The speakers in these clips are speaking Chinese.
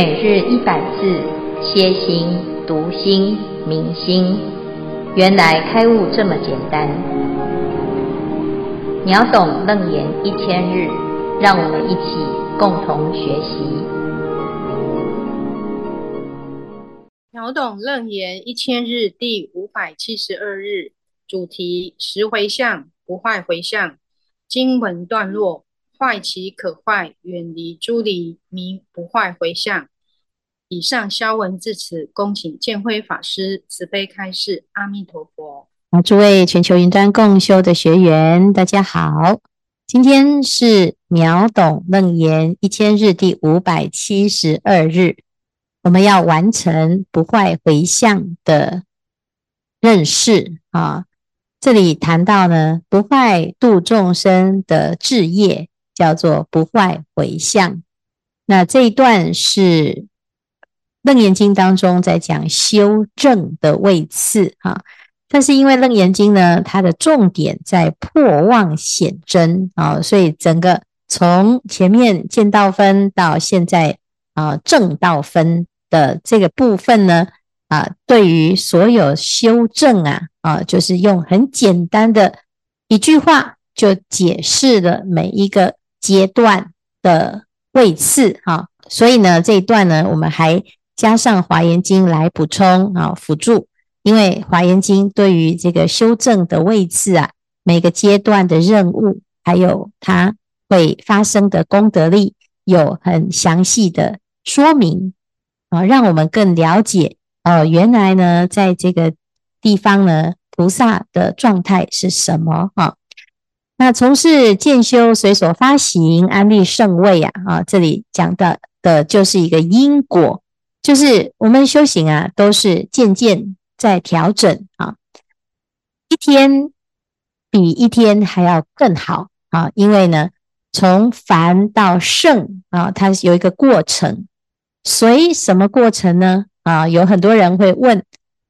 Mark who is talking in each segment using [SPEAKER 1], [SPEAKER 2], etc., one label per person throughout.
[SPEAKER 1] 每日一百字，歇心、读心、明心，原来开悟这么简单。秒懂楞严一千日，让我们一起共同学习。
[SPEAKER 2] 秒懂楞严一千日第五百七十二日，主题：十回向不坏回向。经文段落。坏其可坏，远离诸离，名不坏回向。以上消文至此，恭请建辉法师慈悲开示。阿弥陀佛。
[SPEAKER 3] 好，诸位全球云端共修的学员，大家好。今天是秒懂楞严一千日第五百七十二日，我们要完成不坏回向的认识啊。这里谈到呢，不坏度众生的智业。叫做不坏回向，那这一段是《楞严经》当中在讲修正的位次啊，但是因为《楞严经》呢，它的重点在破妄显真啊，所以整个从前面见道分到现在啊正道分的这个部分呢啊，对于所有修正啊啊，就是用很简单的一句话就解释了每一个。阶段的位次哈，所以呢，这一段呢，我们还加上《华严经》来补充啊，辅助。因为《华严经》对于这个修正的位次啊，每个阶段的任务，还有它会发生的功德力，有很详细的说明啊，让我们更了解哦，原来呢，在这个地方呢，菩萨的状态是什么啊？那从事渐修随所发行安立圣位啊啊，这里讲的的就是一个因果，就是我们修行啊，都是渐渐在调整啊，一天比一天还要更好啊，因为呢，从凡到圣啊，它有一个过程，随什么过程呢？啊，有很多人会问，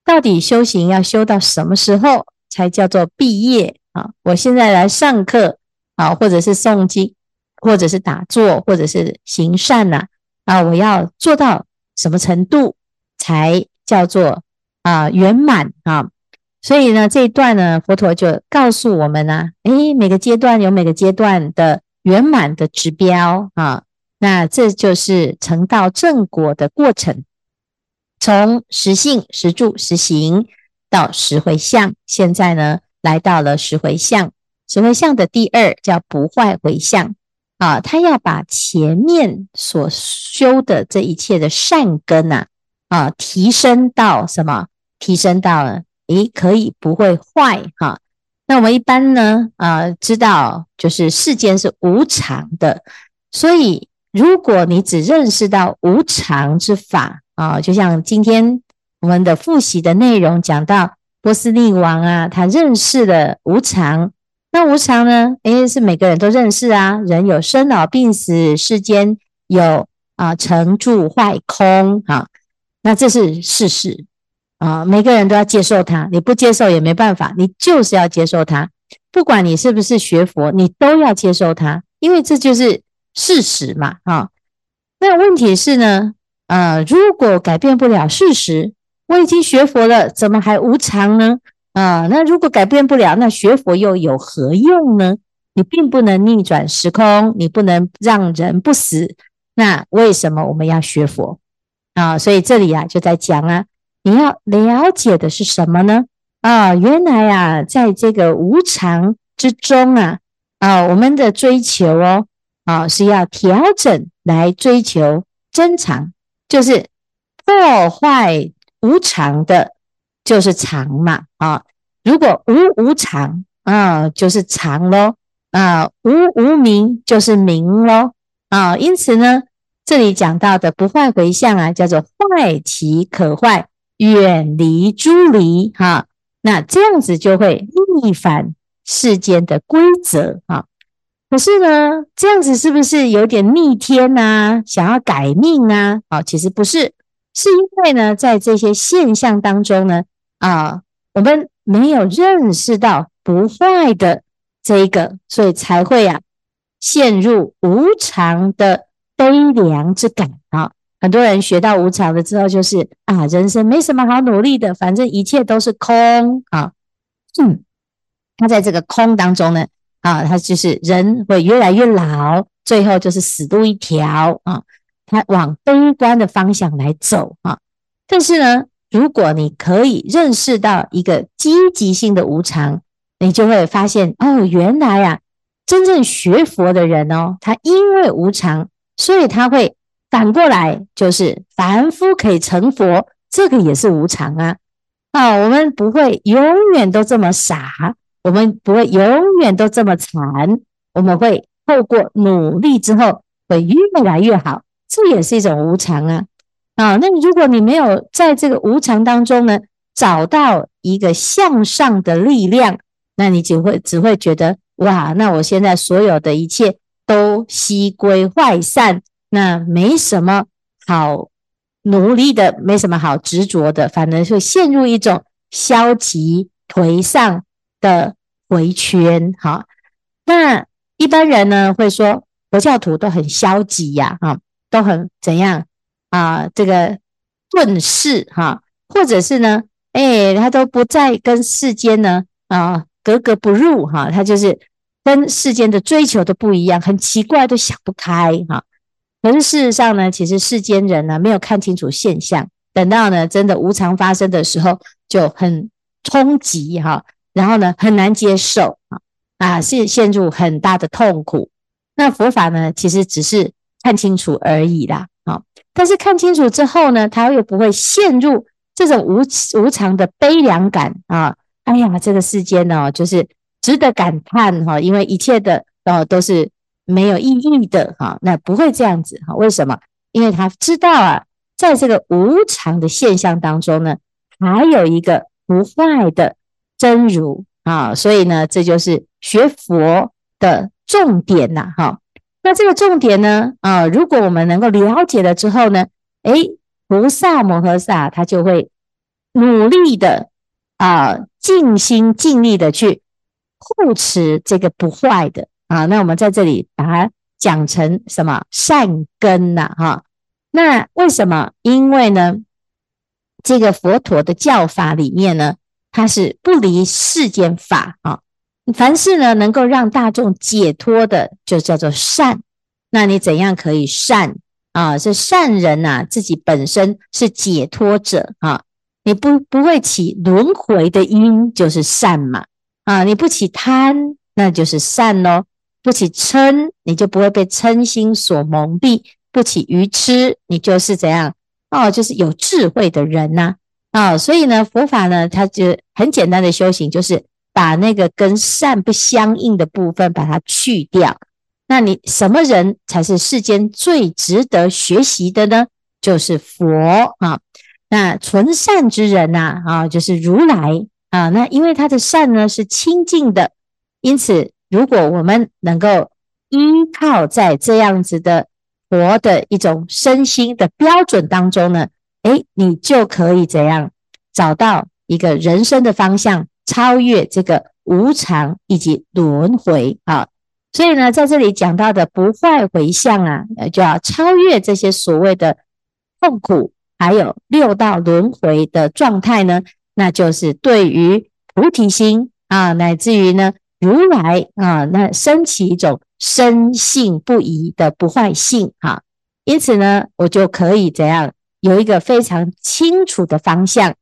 [SPEAKER 3] 到底修行要修到什么时候才叫做毕业？啊，我现在来上课啊，或者是诵经，或者是打坐，或者是行善呐啊，我要做到什么程度才叫做啊圆满啊？所以呢，这一段呢，佛陀就告诉我们呢，诶，每个阶段有每个阶段的圆满的指标啊，那这就是成道正果的过程，从实信、实住、实行到十回向，现在呢。来到了十回向，十回向的第二叫不坏回向啊，他要把前面所修的这一切的善根呐啊，提升到什么？提升到了诶，可以不会坏哈、那我们一般呢啊，知道就是世间是无常的，所以如果你只认识到无常之法啊，就像今天我们的复习的内容讲到。波斯匿王啊，他认识了无常。那无常呢？诶，是每个人都认识啊。人有生老病死，世间有啊成住坏空啊。那这是事实啊，每个人都要接受它。你不接受也没办法，你就是要接受它。不管你是不是学佛，你都要接受它，因为这就是事实嘛。啊，那问题是呢，呃，如果改变不了事实。我已经学佛了，怎么还无常呢？啊，那如果改变不了，那学佛又有何用呢？你并不能逆转时空，你不能让人不死。那为什么我们要学佛啊？所以这里啊就在讲啊，你要了解的是什么呢？啊，原来啊，在这个无常之中啊，啊，我们的追求哦，啊，是要调整来追求真常，就是破坏。无常的，就是常嘛啊！如果无无常啊，就是常喽啊！无无明就是明喽啊！因此呢，这里讲到的不坏回向啊，叫做坏其可坏，远离诸离哈。那这样子就会逆反世间的规则啊。可是呢，这样子是不是有点逆天呐、想要改命啊？啊，其实不是。是因为呢，在这些现象当中呢，啊，我们没有认识到不坏的这一个，所以才会啊陷入无常的悲凉之感啊。很多人学到无常了之后，就是啊，人生没什么好努力的，反正一切都是空啊。嗯，他在这个空当中呢，啊，他就是人会越来越老，最后就是死路一条啊。他往悲观的方向来走啊。但是呢，如果你可以认识到一个积极性的无常，你就会发现哦，原来啊，真正学佛的人哦，他因为无常，所以他会。反过来就是凡夫可以成佛，这个也是无常啊！啊，我们不会永远都这么傻，我们不会永远都这么惨，我们会透过努力之后会越来越好，这也是一种无常啊！啊，那如果你没有在这个无常当中呢，找到一个向上的力量，那你只会只会觉得哇，那我现在所有的一切都悉归坏散。那没什么好努力的，没什么好执着的，反而会陷入一种消极颓丧的回圈。哈，那一般人呢会说佛教徒都很消极呀，哈，都很怎样啊？这个遁世哈，或者是呢，哎，他都不再跟世间呢啊格格不入哈，他就是跟世间的追求都不一样，很奇怪，都想不开哈。可是事实上呢，其实世间人呢没有看清楚现象，等到呢真的无常发生的时候，就很冲击哈，然后呢很难接受啊啊，陷陷入很大的痛苦。那佛法呢，其实只是看清楚而已啦，啊，但是看清楚之后呢，他又不会陷入这种无无常的悲凉感啊。哎呀，这个世间呢，就是值得感叹哈，因为一切的哦都是。没有意义的哈，那不会这样子哈？为什么？因为他知道啊，在这个无常的现象当中呢，还有一个不坏的真如啊，所以呢，这就是学佛的重点呐哈。那这个重点呢啊，如果我们能够了解了之后呢，诶，菩萨摩诃萨他就会努力的啊，尽心尽力的去护持这个不坏的。啊，那我们在这里把它讲成什么善根呐？哈，那为什么？因为呢，这个佛陀的教法里面呢，它是不离世间法啊。凡是呢能够让大众解脱的，就叫做善。那你怎样可以善啊？是善人呐，自己本身是解脱者啊，你不不会起轮回的因，就是善嘛。啊，你不起贪，那就是善喽。不起嗔，你就不会被嗔心所蒙蔽；不起愚痴，你就是怎样哦，就是有智慧的人呐啊、所以呢，佛法呢，它就很简单的修行，就是把那个跟善不相应的部分把它去掉。那你什么人才是世间最值得学习的呢？就是佛啊！那纯善之人呐啊，啊，就是如来啊！那因为他的善呢是清净的，因此。如果我们能够依靠在这样子的佛的一种身心的标准当中呢，诶，你就可以怎样找到一个人生的方向，超越这个无常以及轮回啊。所以呢，在这里讲到的不坏回向啊，就要超越这些所谓的痛苦，还有六道轮回的状态呢，那就是对于菩提心啊，乃至于呢。如来啊，那升起一种深信不疑的不坏性哈，因此呢，我就可以怎样有一个非常清楚的方向，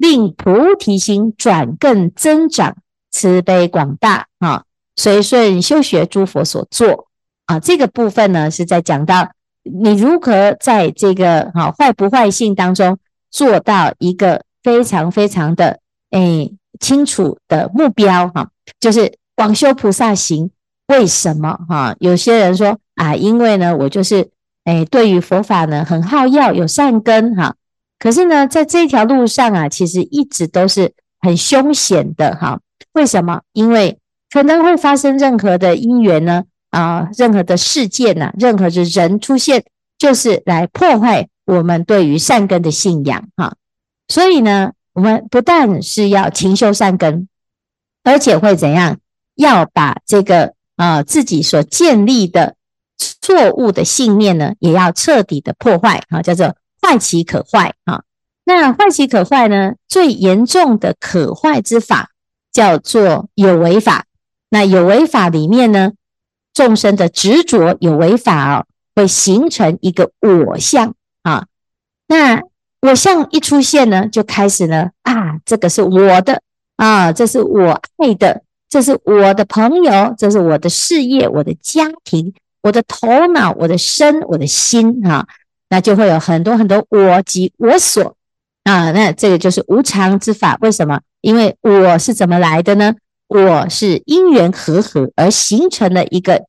[SPEAKER 3] 令菩提心转更增长，慈悲广大啊，随顺修学诸佛所作啊，这个部分呢是在讲到你如何在这个哈坏不坏性当中做到一个非常非常的诶清楚的目标哈，就是。广修菩萨行，为什么哈？有些人说啊，因为呢，我就是诶，对于佛法呢很好乐，有善根哈。可是呢，在这条路上啊，其实一直都是很凶险的哈。为什么？因为可能会发生任何的因缘呢啊，任何的事件呐，任何的人出现，就是来破坏我们对于善根的信仰哈。所以呢，我们不但是要勤修善根，而且会怎样？要把这个啊、自己所建立的错误的信念呢，也要彻底的破坏啊，叫做坏其可坏啊。那坏其可坏呢，最严重的可坏之法叫做有为法。那有为法里面呢，众生的执着有为法哦，会形成一个我相啊。那我相一出现呢，就开始呢啊，这个是我的啊，这是我爱的，这是我的朋友，这是我的事业，我的家庭，我的头脑，我的身，我的心啊，那就会有很多很多我及我所啊。那这个就是无常之法。为什么？因为我是怎么来的呢？我是因缘和合而形成了一个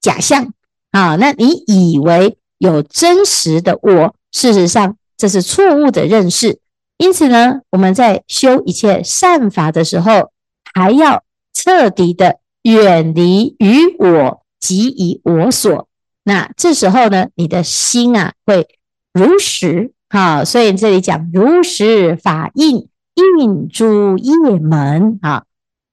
[SPEAKER 3] 假象啊，那你以为有真实的我，事实上这是错误的认识。因此呢，我们在修一切善法的时候，还要彻底的远离于我即以我所。那这时候呢，你的心啊会如实啊，所以这里讲如实法印，印诸业门啊。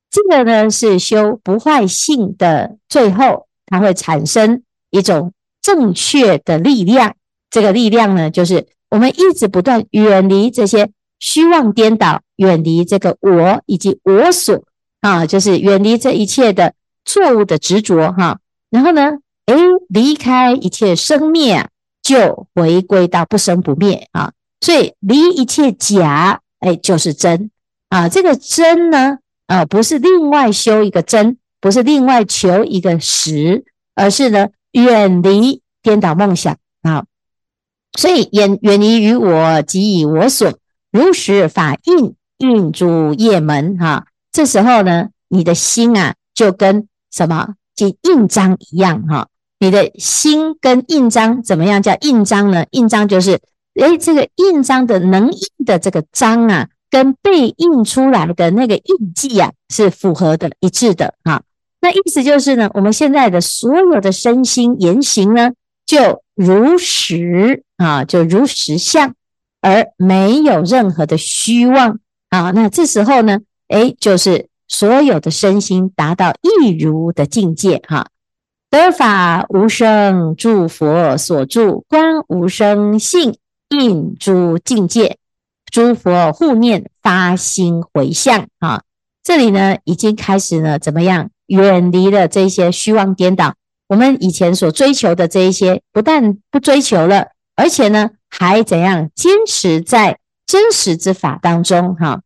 [SPEAKER 3] 这个呢是修不坏性的最后，它会产生一种正确的力量。这个力量呢，就是我们一直不断远离这些虚妄颠倒，远离这个我以及我所啊，就是远离这一切的错误的执着哈。然后呢，诶，离开一切生灭，就回归到不生不灭啊。所以离一切假，诶，就是真啊。这个真呢？啊，不是另外修一个真，不是另外求一个实，而是呢远离颠倒梦想啊。所以远远离于我即以我所，如实法印，印诸业门哈。这时候呢，你的心啊就跟什么？就印章一样哈。你的心跟印章怎么样？叫印章呢？印章就是诶，这个印章的能印的这个章啊。跟被印出来的那个印记啊，是符合的、一致的哈。那意思就是呢，我们现在的所有的身心言行呢，就如实啊，就如实相，而没有任何的虚妄啊。那这时候呢，诶，就是所有的身心达到一如的境界哈。得法无生，诸佛所住，观无生性，印诸境界。诸佛护念，发心回向啊！这里呢，已经开始呢，怎么样远离了这些虚妄颠倒？我们以前所追求的这一些，不但不追求了，而且呢，还怎样坚持在真实之法当中？哈，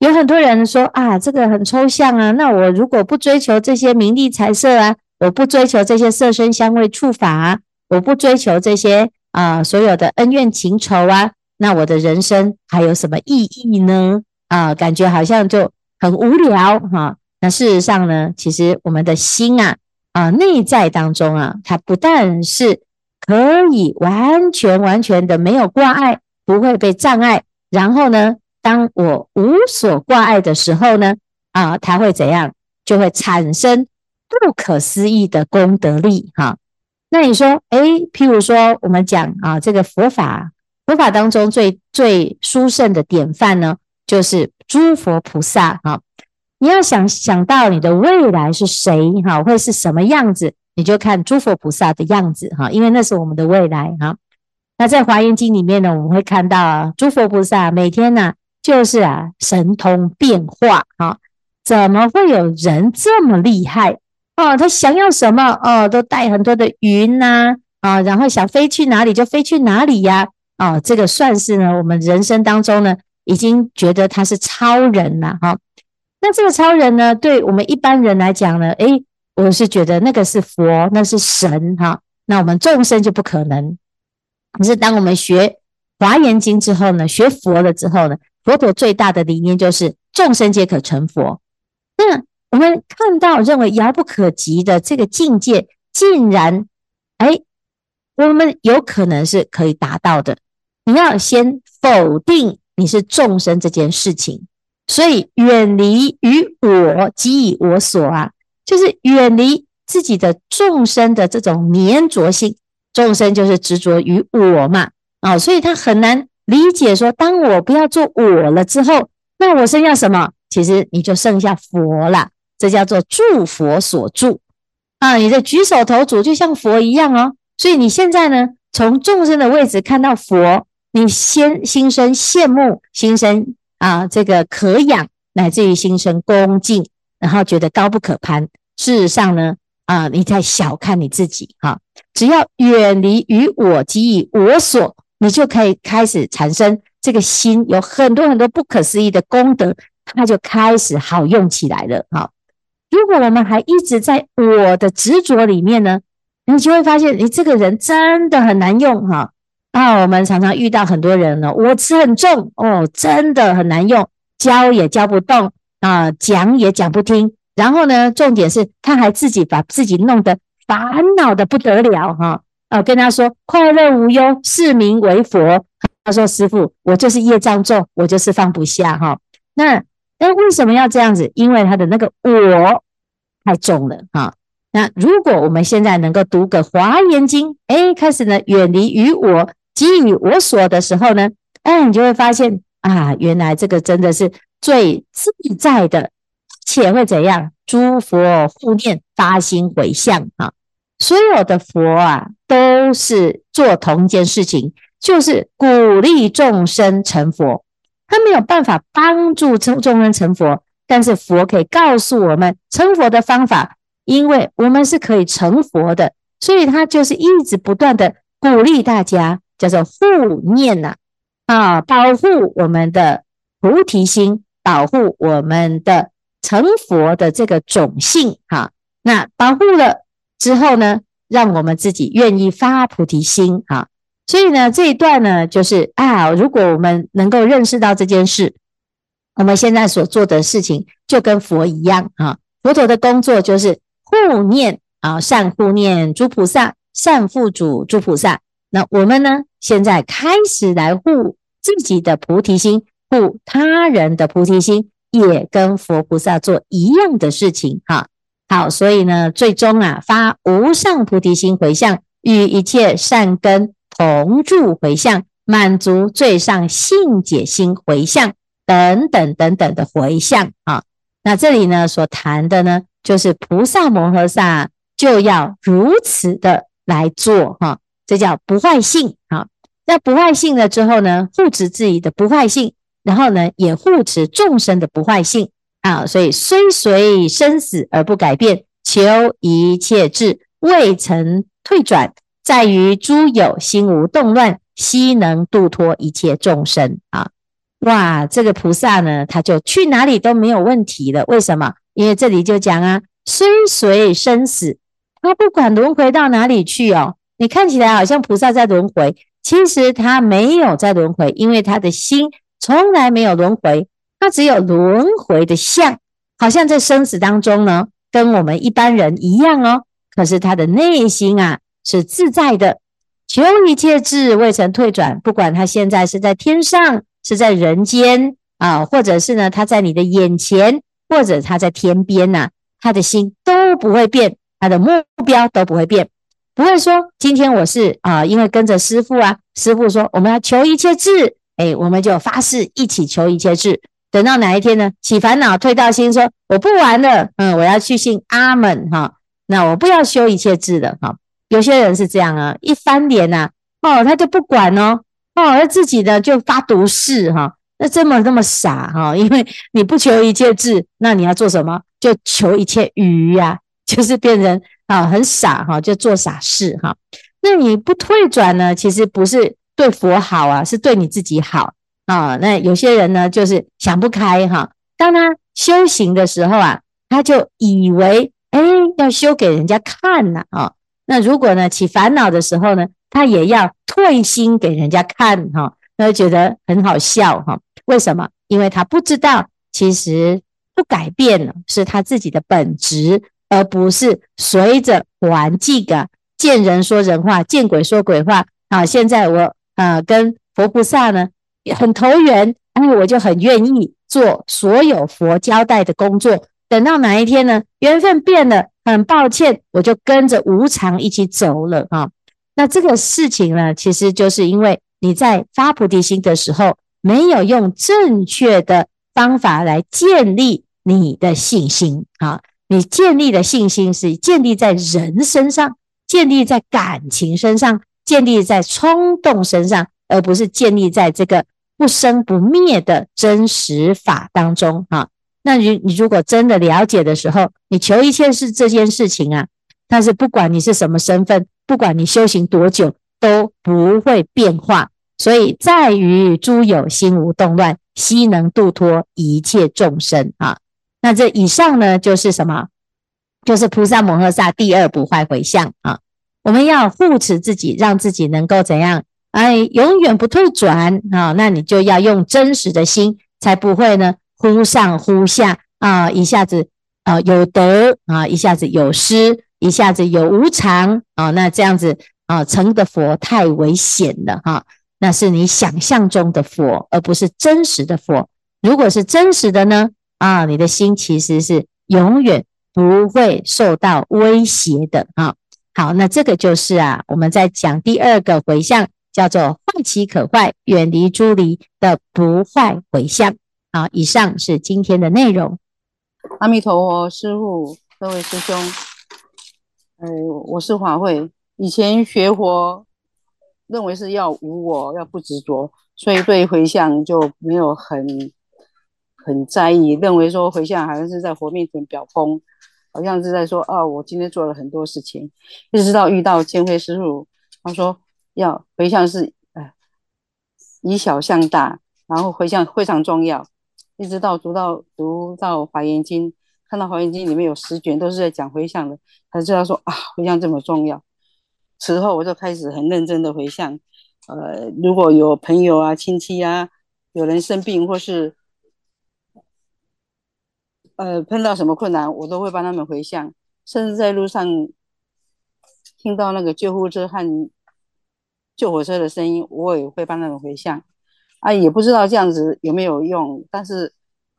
[SPEAKER 3] 有很多人说啊，这个很抽象啊。那我如果不追求这些名利财色啊，我不追求这些色身香味触法，我不追求这些啊，所有的恩怨情仇啊。那我的人生还有什么意义呢？啊，感觉好像就很无聊哈。那事实上呢，其实我们的心啊，啊，内在当中啊，它不但是可以完全完全的没有挂碍，不会被障碍。然后呢，当我无所挂碍的时候呢，啊，它会怎样？就会产生不可思议的功德力哈。那你说，哎，譬如说我们讲啊，这个佛法。佛法当中最最殊胜的典范呢，就是诸佛菩萨哈。你要想想到你的未来是谁哈，会是什么样子，你就看诸佛菩萨的样子哈，因为那是我们的未来哈。那在华严经里面呢，我们会看到啊，诸佛菩萨每天呢，就是啊神通变化哈。怎么会有人这么厉害哦？他想要什么哦，都带很多的云呐啊，然后想飞去哪里就飞去哪里呀。哦，这个算是呢，我们人生当中呢，已经觉得他是超人了哈。那这个超人呢，对我们一般人来讲呢，诶，我是觉得那个是佛，那是神哈。那我们众生就不可能。可是当我们学华严经之后呢，学佛了之后呢，佛陀最大的理念就是众生皆可成佛。那我们看到认为遥不可及的这个境界，竟然，诶，我们有可能是可以达到的。你要先否定你是众生这件事情，所以远离于我即以我所啊，就是远离自己的众生的这种粘着性。众生就是执着于我嘛，啊，所以他很难理解说，当我不要做我了之后，那我剩下什么？其实你就剩下佛了，这叫做住佛所住。啊，你的举手投足就像佛一样哦。所以你现在呢，从众生的位置看到佛，你先心生羡慕，心生啊这个可仰，乃至于心生恭敬，然后觉得高不可攀。事实上呢，啊，你在小看你自己哈。只要远离于我即以我所，你就可以开始产生这个心，有很多很多不可思议的功德，它就开始好用起来了哈。如果我们还一直在我的执着里面呢，你就会发现，你这个人真的很难用哈。啊，我们常常遇到很多人呢，我执很重哦，真的很难用，教也教不动啊，讲也讲不听。然后呢，重点是他还自己把自己弄得烦恼的不得了哈。啊，跟他说快乐无忧，是名为佛。他说师傅，我就是业障重，我就是放不下哈。那那为什么要这样子？因为他的那个我太重了哈。那如果我们现在能够读个华严经，哎，开始呢远离于我给予我所的时候呢，哎，你就会发现啊，原来这个真的是最自在的。且会怎样？诸佛护念，发心回向啊！所有的佛啊，都是做同一件事情，就是鼓励众生成佛。他没有办法帮助众众生成佛，但是佛可以告诉我们成佛的方法，因为我们是可以成佛的，所以他就是一直不断的鼓励大家，叫做护念呐啊，保护我们的菩提心，保护我们的。成佛的这个种性，哈，那保护了之后呢，让我们自己愿意发菩提心，哈，所以呢，这一段呢，就是啊，如果我们能够认识到这件事，我们现在所做的事情就跟佛一样，啊，佛陀的工作就是护念啊，善护念诸菩萨，善付嘱诸菩萨。那我们呢，现在开始来护自己的菩提心，护他人的菩提心。也跟佛菩萨做一样的事情，哈，好，所以呢，最终啊，发无上菩提心回向，与一切善根同住回向，满足最上信解心回向，等等等等的回向啊。那这里呢，所谈的呢，就是菩萨摩诃萨就要如此的来做，哈，这叫不坏性，啊。那不坏性了之后呢，护持自己的不坏性。然后呢，也护持众生的不坏性啊，所以虽随生死而不改变，求一切智未曾退转，在于诸有心无动乱，悉能度脱一切众生啊！哇，这个菩萨呢，他就去哪里都没有问题了。为什么？因为这里就讲啊，虽随生死，他不管轮回到哪里去哦。你看起来好像菩萨在轮回，其实他没有在轮回，因为他的心。从来没有轮回，他只有轮回的相，好像在生死当中呢，跟我们一般人一样哦。可是他的内心啊是自在的，求一切智未曾退转。不管他现在是在天上，是在人间啊，或者是呢他在你的眼前，或者他在天边呐、他的心都不会变，他的目标都不会变，不会说今天我是啊，因为跟着师父啊，师父说我们要求一切智。哎，我们就发誓一起求一切智，等到哪一天呢？起烦恼退到心，说我不玩了，嗯，我要去信阿门哈。那我不要修一切智了哈。有些人是这样啊，一翻脸呐，哦，他就不管哦，哦，他自己呢就发毒誓哈。那这么那么傻哈？因为你不求一切智，那你要做什么？就求一切愚呀，就是变成啊很傻哈，就做傻事哈。那你不退转呢？其实不是。对佛好啊，是对你自己好啊。那有些人呢，就是想不开哈。当他修行的时候啊，他就以为哎，要修给人家看呐啊。那如果呢起烦恼的时候呢，他也要退心给人家看哈，那就觉得很好笑哈。为什么？因为他不知道，其实不改变了是他自己的本质，而不是随着环境啊，见人说人话，见鬼说鬼话啊。现在我。啊，跟佛菩萨呢很投缘，哎，我就很愿意做所有佛交代的工作。等到哪一天呢，缘分变了，很抱歉，我就跟着无常一起走了啊。那这个事情呢，其实就是因为你在发菩提心的时候，没有用正确的方法来建立你的信心啊。你建立的信心是建立在人身上，建立在感情身上，建立在冲动身上，而不是建立在这个不生不灭的真实法当中啊。那你你如果真的了解的时候，你求一切是这件事情啊，但是不管你是什么身份，不管你修行多久，都不会变化。所以在于诸有心无动乱，悉能度脱一切众生啊。那这以上呢，就是什么？就是菩萨摩诃萨第二不坏回向啊。我们要护持自己，让自己能够怎样？哎，永远不退转啊。那你就要用真实的心，才不会呢忽上忽下啊，一下子啊有得啊，一下子有失，一下子有无常啊。那这样子啊，成的佛太危险了哈、那是你想象中的佛，而不是真实的佛。如果是真实的呢？啊，你的心其实是永远不会受到威胁的啊。好，那这个就是啊，我们在讲第二个回向，叫做坏其可坏，远离诸离的不坏回向。好，以上是今天的内容。
[SPEAKER 4] 阿弥陀佛，师父，各位师兄，呃，我是华慧，以前学佛认为是要无我，要不执着，所以对回向就没有很。很在意，认为说回向好像是在佛面前表功，好像是在说啊，我今天做了很多事情。一直到遇到千辉师父，他说要回向是呃以小向大，然后回向非常重要。一直到读到读到华严经，看到华严经里面有十卷都是在讲回向的，才知道说啊，回向这么重要。此后我就开始很认真的回向。呃，如果有朋友啊、亲戚啊，有人生病或是呃，碰到什么困难，我都会帮他们回向，甚至在路上听到那个救护车和救火车的声音，我也会帮他们回向。啊，也不知道这样子有没有用，但是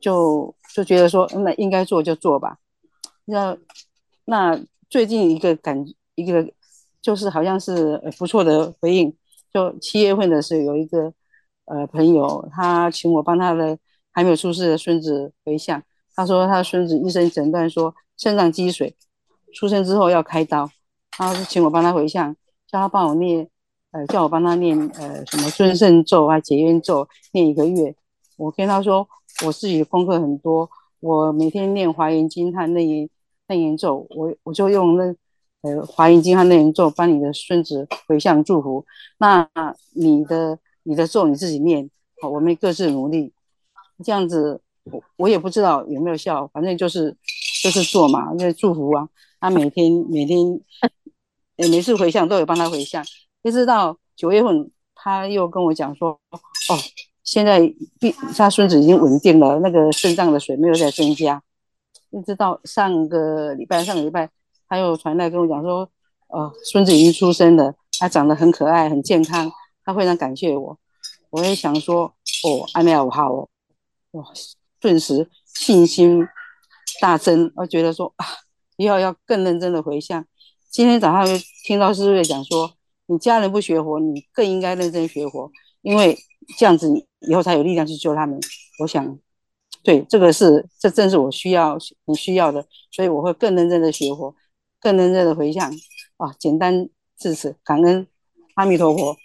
[SPEAKER 4] 就就觉得说，那应该做就做吧。那那最近一个感一个就是好像是不错的回应，就七月份的时候有一个呃朋友，他请我帮他的还没有出世的孙子回向。他说他孙子医生诊断说肾脏积水，出生之后要开刀，他是请我帮他回向，叫他帮我念，呃，叫我帮他念呃什么尊胜咒啊、解冤咒，念一个月。我跟他说我自己的功课很多，我每天念华严经和内严内严咒，我我就用那呃华严经和内严咒帮你的孙子回向祝福。那你的你的咒你自己念，好，我们各自努力，这样子。我我也不知道有没有效，反正就是就是做嘛，因为祝福啊。他每天每天，呃，每次回向都有帮他回向，一直到九月份，他又跟我讲说，哦，现在他孙子已经稳定了，那个肾脏的水没有再增加。一直到上个礼拜，上个礼拜他又传来跟我讲说，哦，孙子已经出生了，他长得很可爱，很健康，他非常感谢我。我也想说，哦，安内好好哦，哇。顿时信心大增，我觉得说啊，以后要更认真的回向。今天早上又听到师父讲说，你家人不学佛，你更应该认真学佛，因为这样子以后才有力量去救他们。我想，对，这个是这正是我需要你需要的，所以我会更认真的学佛，更认真的回向。啊，简单至此，感恩阿弥陀佛。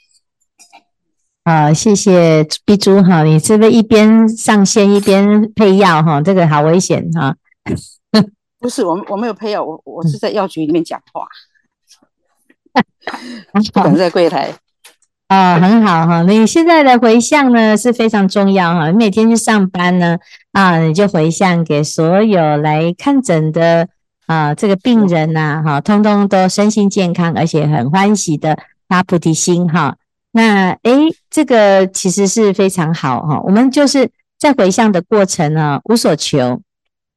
[SPEAKER 3] 好，谢谢碧珠哈，你是不是一边上线一边配药哈？这个好危险哈。
[SPEAKER 4] 不是，我我没有配药，我我是在药局里面讲话，不敢在柜台。
[SPEAKER 3] 啊，很好哈。你现在的回向呢是非常重要哈。你每天去上班呢啊，你就回向给所有来看诊的啊这个病人呐哈，通通都身心健康，而且很欢喜的发菩提心哈。那诶，这个其实是非常好哈。我们就是在回向的过程呢，无所求。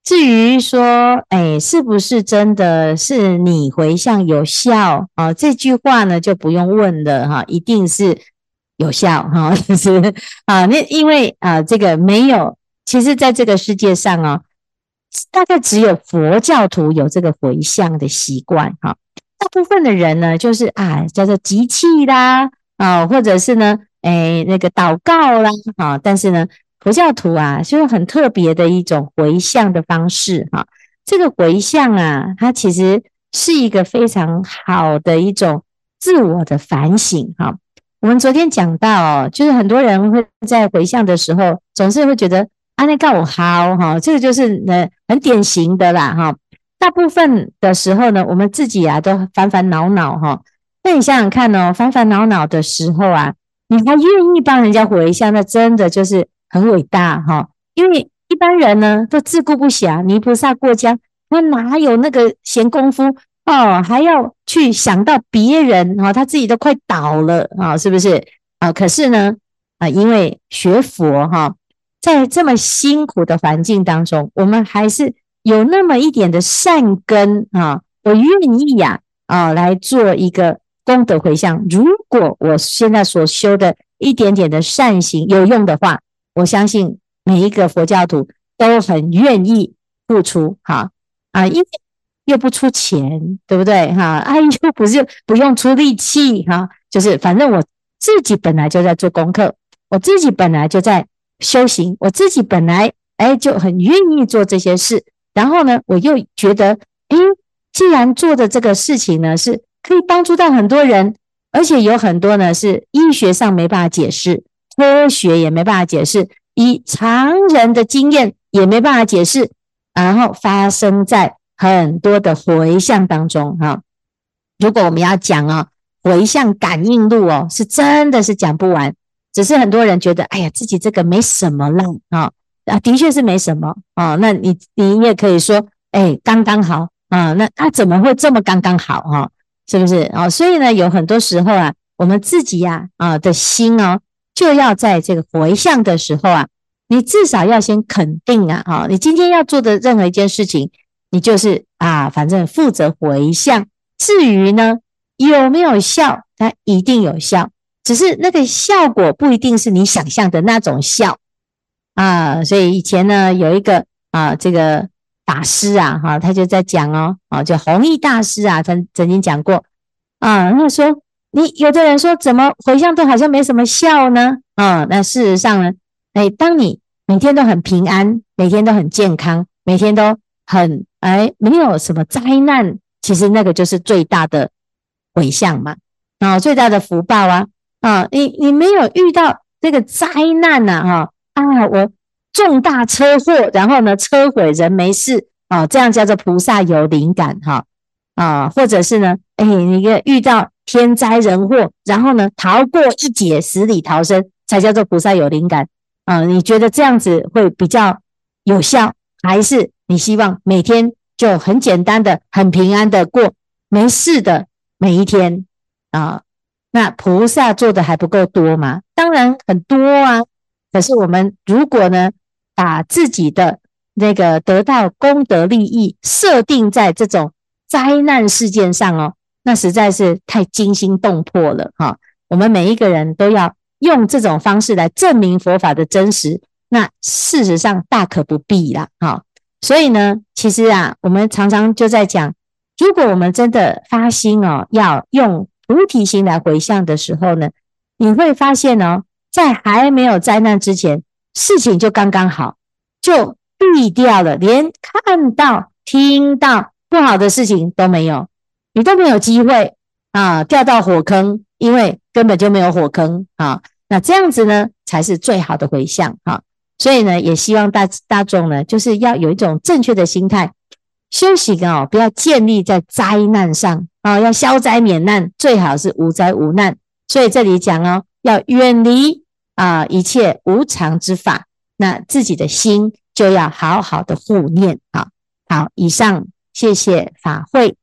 [SPEAKER 3] 至于说，诶，是不是真的是你回向有效啊？这句话呢就不用问了哈，一定是有效哈。是啊，那因为啊，这个没有，其实在这个世界上啊，大概只有佛教徒有这个回向的习惯哈。大部分的人呢，就是啊，叫做集气啦。啊，或者是呢，哎，那个祷告啦，啊，但是呢，佛教徒啊，就是很特别的一种回向的方式哈。这个回向啊，它其实是一个非常好的一种自我的反省哈。我们昨天讲到，就是很多人会在回向的时候，总是会觉得啊，那告我好哈，这个就是呃很典型的啦哈。大部分的时候呢，我们自己啊都烦烦恼恼哈。那你想想看哦，烦烦恼恼的时候啊，你还愿意帮人家回向，那真的就是很伟大哈。因为一般人呢都自顾不暇，泥菩萨过江，他哪有那个闲工夫哦，还要去想到别人哈，他自己都快倒了啊，是不是啊？可是呢啊，因为学佛哈，在这么辛苦的环境当中，我们还是有那么一点的善根啊，我愿意呀啊来做一个。功德回向，如果我现在所修的一点点的善行有用的话，我相信每一个佛教徒都很愿意付出，哈啊，因为又不出钱，对不对？哈，啊，又不是不用出力气，哈，就是反正我自己本来就在做功课，我自己本来就在修行，我自己本来哎就很愿意做这些事，然后呢，我又觉得，哎，既然做的这个事情呢是。可以帮助到很多人，而且有很多呢是医学上没办法解释，科学也没办法解释，以常人的经验也没办法解释，然后发生在很多的回向当中哈。如果我们要讲啊，回向感应录哦，是真的是讲不完，只是很多人觉得，哎呀，自己这个没什么了啊啊，的确是没什么啊。那你你也可以说，哎，刚刚好啊，那他怎么会这么刚刚好哈？是不是啊？所以呢，有很多时候啊，我们自己呀啊的心哦，就要在这个回向的时候啊，你至少要先肯定啊，哈，你今天要做的任何一件事情，你就是啊，反正负责回向。至于呢有没有效，它一定有效，只是那个效果不一定是你想象的那种效啊。所以以前呢，有一个啊，这个。法师啊，哈，他就在讲哦，啊，就弘一大师啊，曾曾经讲过啊，他说你有的人说怎么回向都好像没什么效呢？啊，那事实上呢，哎，当你每天都很平安，每天都很健康，每天都很哎没有什么灾难，其实那个就是最大的回向嘛，啊，最大的福报啊，啊，你你没有遇到这个灾难呐，哈啊，我。重大车祸，然后呢，车毁人没事啊，这样叫做菩萨有灵感哈啊，或者是呢，哎，你遇到天灾人祸，然后呢，逃过一劫，死里逃生，才叫做菩萨有灵感啊。你觉得这样子会比较有效，还是你希望每天就很简单的、很平安的过没事的每一天啊？那菩萨做的还不够多吗？当然很多啊，可是我们如果呢？把自己的那个得到功德利益设定在这种灾难事件上哦，那实在是太惊心动魄了哈！我们每一个人都要用这种方式来证明佛法的真实，那事实上大可不必啦哈！所以呢，其实啊，我们常常就在讲，如果我们真的发心哦，要用菩提心来回向的时候呢，你会发现哦，在还没有灾难之前。事情就刚刚好，就避掉了，连看到、听到不好的事情都没有，你都没有机会啊掉到火坑，因为根本就没有火坑啊。那这样子呢，才是最好的回向啊。所以呢，也希望大大众呢，就是要有一种正确的心态，修行哦，不要建立在灾难上啊，要消灾免难，最好是无灾无难。所以这里讲哦，要远离。啊，一切无常之法，那自己的心就要好好的护念。啊，好，以上谢谢法会。